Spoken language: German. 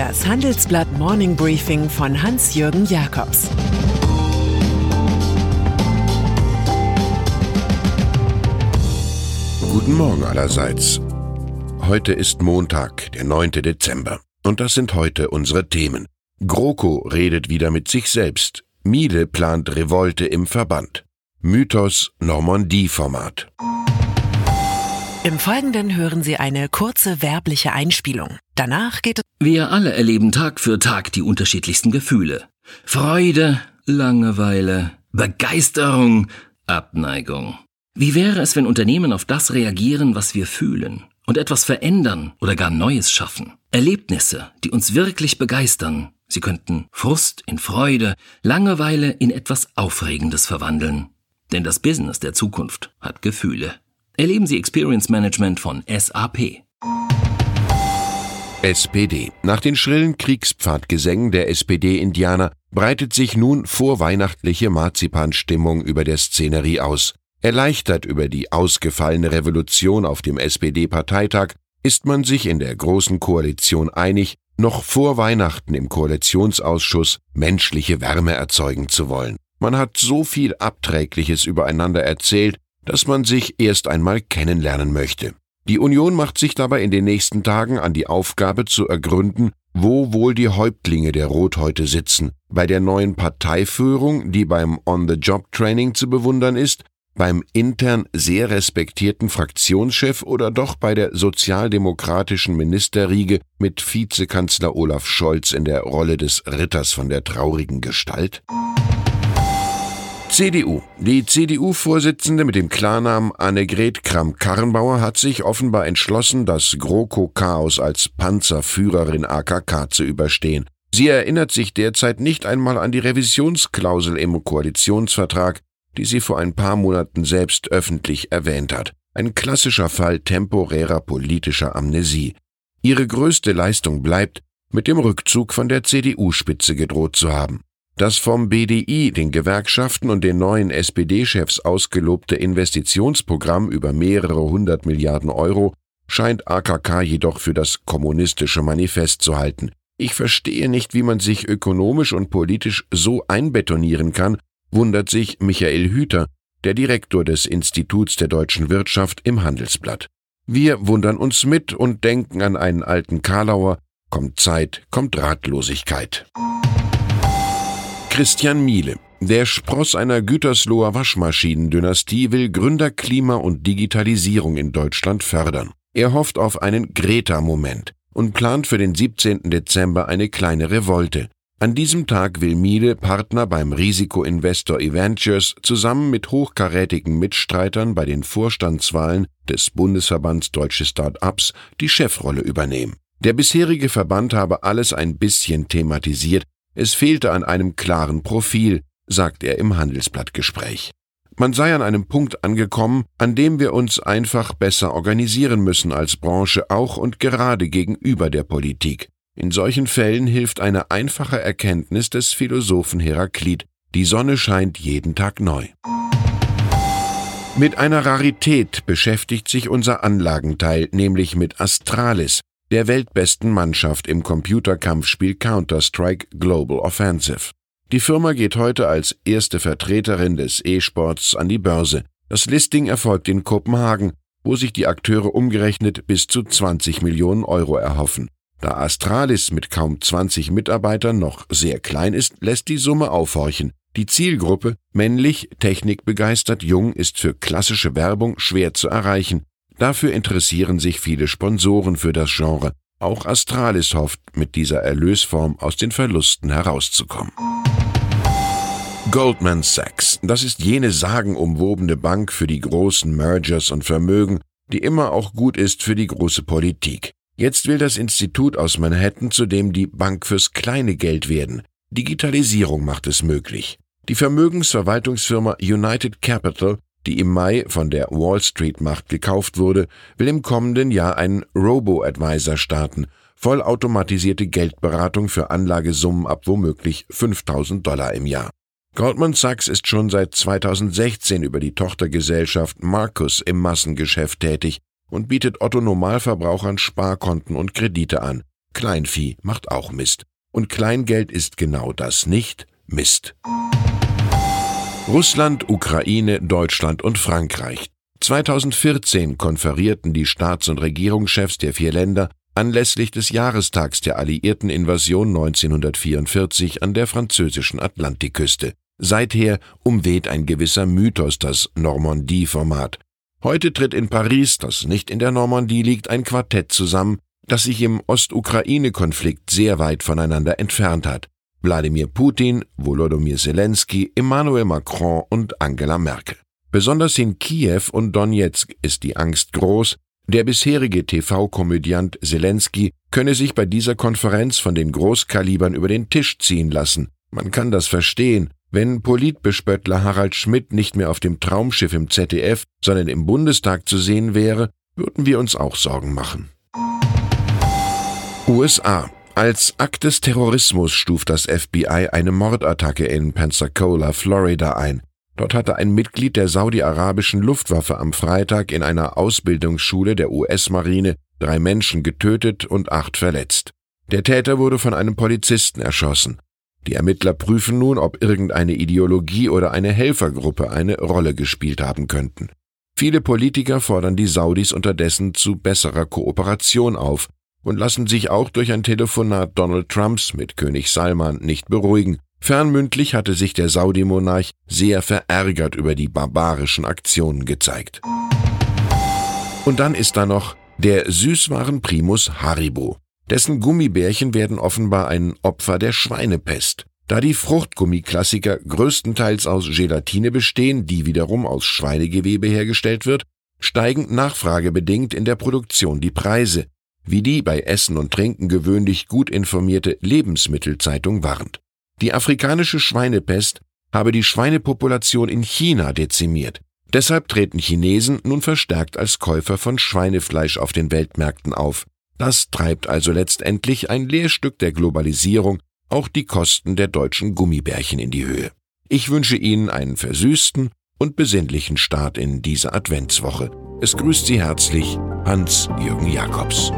Das Handelsblatt Morning Briefing von Hans-Jürgen Jakobs Guten Morgen allerseits. Heute ist Montag, der 9. Dezember. Und das sind heute unsere Themen. GroKo redet wieder mit sich selbst. Miele plant Revolte im Verband. Mythos Normandie-Format. Im Folgenden hören Sie eine kurze werbliche Einspielung. Danach geht es. Wir alle erleben Tag für Tag die unterschiedlichsten Gefühle. Freude, Langeweile, Begeisterung, Abneigung. Wie wäre es, wenn Unternehmen auf das reagieren, was wir fühlen und etwas verändern oder gar Neues schaffen? Erlebnisse, die uns wirklich begeistern. Sie könnten Frust in Freude, Langeweile in etwas Aufregendes verwandeln. Denn das Business der Zukunft hat Gefühle. Erleben Sie Experience Management von SAP. SPD. Nach den schrillen Kriegspfadgesängen der SPD-Indianer breitet sich nun vorweihnachtliche Marzipanstimmung über der Szenerie aus. Erleichtert über die ausgefallene Revolution auf dem SPD-Parteitag ist man sich in der Großen Koalition einig, noch vor Weihnachten im Koalitionsausschuss menschliche Wärme erzeugen zu wollen. Man hat so viel Abträgliches übereinander erzählt, dass man sich erst einmal kennenlernen möchte. Die Union macht sich dabei in den nächsten Tagen an die Aufgabe zu ergründen, wo wohl die Häuptlinge der Rothäute sitzen, bei der neuen Parteiführung, die beim On-the-Job-Training zu bewundern ist, beim intern sehr respektierten Fraktionschef oder doch bei der sozialdemokratischen Ministerriege mit Vizekanzler Olaf Scholz in der Rolle des Ritters von der traurigen Gestalt? CDU. Die CDU-Vorsitzende mit dem Klarnamen Annegret Kramp-Karrenbauer hat sich offenbar entschlossen, das GroKo-Chaos als Panzerführerin AKK zu überstehen. Sie erinnert sich derzeit nicht einmal an die Revisionsklausel im Koalitionsvertrag, die sie vor ein paar Monaten selbst öffentlich erwähnt hat. Ein klassischer Fall temporärer politischer Amnesie. Ihre größte Leistung bleibt, mit dem Rückzug von der CDU-Spitze gedroht zu haben. Das vom BDI, den Gewerkschaften und den neuen SPD-Chefs ausgelobte Investitionsprogramm über mehrere hundert Milliarden Euro scheint AKK jedoch für das kommunistische Manifest zu halten. Ich verstehe nicht, wie man sich ökonomisch und politisch so einbetonieren kann, wundert sich Michael Hüter, der Direktor des Instituts der deutschen Wirtschaft im Handelsblatt. Wir wundern uns mit und denken an einen alten Karlauer, kommt Zeit, kommt Ratlosigkeit. Christian Miele. Der Spross einer Gütersloher Waschmaschinendynastie will Gründer Klima und Digitalisierung in Deutschland fördern. Er hofft auf einen Greta-Moment und plant für den 17. Dezember eine kleine Revolte. An diesem Tag will Miele Partner beim Risikoinvestor Eventures zusammen mit hochkarätigen Mitstreitern bei den Vorstandswahlen des Bundesverbands Deutsche Start-ups die Chefrolle übernehmen. Der bisherige Verband habe alles ein bisschen thematisiert, es fehlte an einem klaren Profil, sagt er im Handelsblattgespräch. Man sei an einem Punkt angekommen, an dem wir uns einfach besser organisieren müssen als Branche auch und gerade gegenüber der Politik. In solchen Fällen hilft eine einfache Erkenntnis des Philosophen Heraklit, die Sonne scheint jeden Tag neu. Mit einer Rarität beschäftigt sich unser Anlagenteil, nämlich mit Astralis, der weltbesten Mannschaft im Computerkampfspiel Counter-Strike Global Offensive. Die Firma geht heute als erste Vertreterin des E-Sports an die Börse. Das Listing erfolgt in Kopenhagen, wo sich die Akteure umgerechnet bis zu 20 Millionen Euro erhoffen. Da Astralis mit kaum 20 Mitarbeitern noch sehr klein ist, lässt die Summe aufhorchen. Die Zielgruppe, männlich, technikbegeistert, jung, ist für klassische Werbung schwer zu erreichen. Dafür interessieren sich viele Sponsoren für das Genre. Auch Astralis hofft, mit dieser Erlösform aus den Verlusten herauszukommen. Goldman Sachs, das ist jene sagenumwobene Bank für die großen Mergers und Vermögen, die immer auch gut ist für die große Politik. Jetzt will das Institut aus Manhattan zudem die Bank fürs kleine Geld werden. Digitalisierung macht es möglich. Die Vermögensverwaltungsfirma United Capital die im Mai von der Wall Street Macht gekauft wurde, will im kommenden Jahr einen Robo-Advisor starten, vollautomatisierte Geldberatung für Anlagesummen ab womöglich 5000 Dollar im Jahr. Goldman Sachs ist schon seit 2016 über die Tochtergesellschaft Marcus im Massengeschäft tätig und bietet Otto Normalverbrauchern Sparkonten und Kredite an. Kleinvieh macht auch Mist. Und Kleingeld ist genau das nicht Mist. Russland, Ukraine, Deutschland und Frankreich. 2014 konferierten die Staats- und Regierungschefs der vier Länder anlässlich des Jahrestags der alliierten Invasion 1944 an der französischen Atlantikküste. Seither umweht ein gewisser Mythos das Normandie-Format. Heute tritt in Paris, das nicht in der Normandie liegt, ein Quartett zusammen, das sich im Ostukraine-Konflikt sehr weit voneinander entfernt hat. Wladimir Putin, Volodymyr Zelensky, Emmanuel Macron und Angela Merkel. Besonders in Kiew und Donetsk ist die Angst groß, der bisherige TV-Komödiant Zelensky könne sich bei dieser Konferenz von den Großkalibern über den Tisch ziehen lassen. Man kann das verstehen. Wenn Politbespöttler Harald Schmidt nicht mehr auf dem Traumschiff im ZDF, sondern im Bundestag zu sehen wäre, würden wir uns auch Sorgen machen. USA. Als Akt des Terrorismus stuft das FBI eine Mordattacke in Pensacola, Florida ein. Dort hatte ein Mitglied der saudi-arabischen Luftwaffe am Freitag in einer Ausbildungsschule der US-Marine drei Menschen getötet und acht verletzt. Der Täter wurde von einem Polizisten erschossen. Die Ermittler prüfen nun, ob irgendeine Ideologie oder eine Helfergruppe eine Rolle gespielt haben könnten. Viele Politiker fordern die Saudis unterdessen zu besserer Kooperation auf und lassen sich auch durch ein Telefonat Donald Trumps mit König Salman nicht beruhigen, Fernmündlich hatte sich der Saudi-Monarch sehr verärgert über die barbarischen Aktionen gezeigt. Und dann ist da noch der Süßwaren-Primus Haribo. Dessen Gummibärchen werden offenbar ein Opfer der Schweinepest. Da die Fruchtgummiklassiker größtenteils aus Gelatine bestehen, die wiederum aus Schweinegewebe hergestellt wird, steigen nachfragebedingt in der Produktion die Preise, wie die bei Essen und Trinken gewöhnlich gut informierte Lebensmittelzeitung warnt. Die afrikanische Schweinepest habe die Schweinepopulation in China dezimiert. Deshalb treten Chinesen nun verstärkt als Käufer von Schweinefleisch auf den Weltmärkten auf. Das treibt also letztendlich ein Lehrstück der Globalisierung auch die Kosten der deutschen Gummibärchen in die Höhe. Ich wünsche Ihnen einen versüßten und besinnlichen Start in diese Adventswoche. Es grüßt Sie herzlich Hans-Jürgen Jakobs.